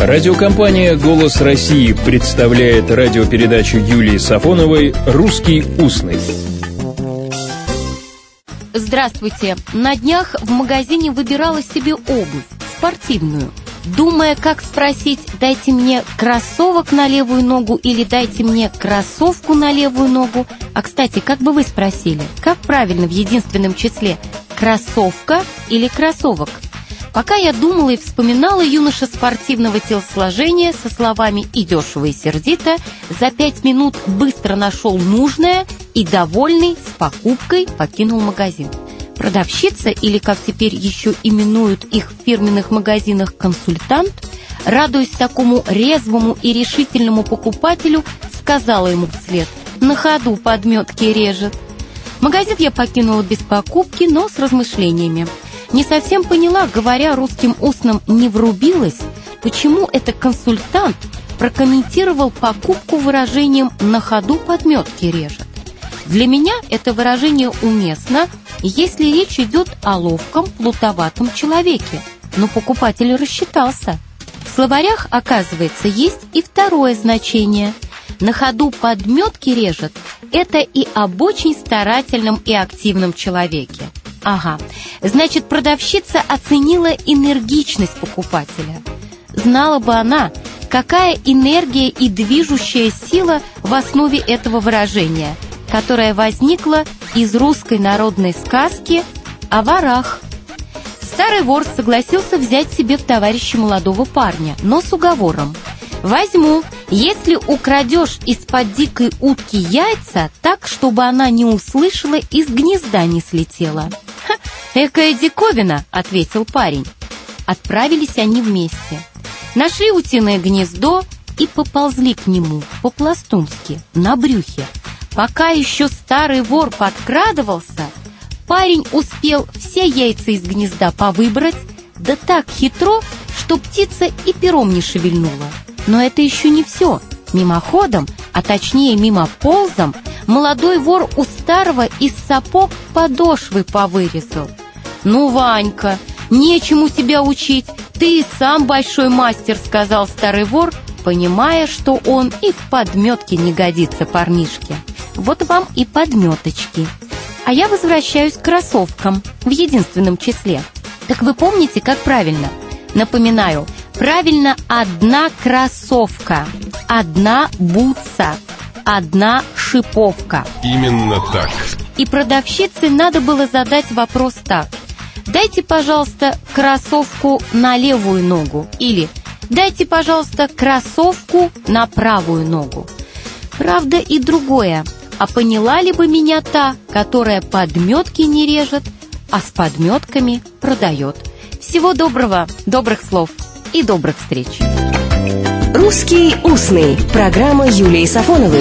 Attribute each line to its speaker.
Speaker 1: Радиокомпания «Голос России» представляет радиопередачу Юлии Сафоновой «Русский устный».
Speaker 2: Здравствуйте. На днях в магазине выбирала себе обувь, спортивную. Думая, как спросить, дайте мне кроссовок на левую ногу или дайте мне кроссовку на левую ногу. А, кстати, как бы вы спросили, как правильно в единственном числе, кроссовка или кроссовок? Пока я думала и вспоминала юноша спортивного телосложения со словами «и дешево, и сердито», за пять минут быстро нашел нужное и, довольный, с покупкой покинул магазин. Продавщица, или как теперь еще именуют их в фирменных магазинах консультант, радуясь такому резвому и решительному покупателю, сказала ему вслед «На ходу подметки режет». Магазин я покинула без покупки, но с размышлениями – не совсем поняла, говоря русским устным «не врубилась», почему этот консультант прокомментировал покупку выражением «на ходу подметки режет». Для меня это выражение уместно, если речь идет о ловком, плутоватом человеке, но покупатель рассчитался. В словарях, оказывается, есть и второе значение. На ходу подметки режет – это и об очень старательном и активном человеке. Ага, значит, продавщица оценила энергичность покупателя. Знала бы она, какая энергия и движущая сила в основе этого выражения, которое возникло из русской народной сказки о ворах. Старый вор согласился взять себе в товарища молодого парня, но с уговором. «Возьму, если украдешь из-под дикой утки яйца так, чтобы она не услышала и с гнезда не слетела». «Экая диковина!» — ответил парень. Отправились они вместе. Нашли утиное гнездо и поползли к нему по-пластунски, на брюхе. Пока еще старый вор подкрадывался, парень успел все яйца из гнезда повыбрать, да так хитро, что птица и пером не шевельнула. Но это еще не все. Мимоходом, а точнее мимо ползом, молодой вор у старого из сапог подошвы повырезал. «Ну, Ванька, нечему тебя учить, ты и сам большой мастер», — сказал старый вор, понимая, что он и в подметке не годится парнишке. Вот вам и подметочки. А я возвращаюсь к кроссовкам в единственном числе. Так вы помните, как правильно? Напоминаю, правильно одна кроссовка, одна бутса, одна шиповка.
Speaker 3: Именно так.
Speaker 2: И продавщице надо было задать вопрос так. Дайте, пожалуйста, кроссовку на левую ногу. Или дайте, пожалуйста, кроссовку на правую ногу. Правда и другое. А поняла ли бы меня та, которая подметки не режет, а с подметками продает? Всего доброго, добрых слов и добрых встреч.
Speaker 4: «Русский устный» – программа Юлии Сафоновой.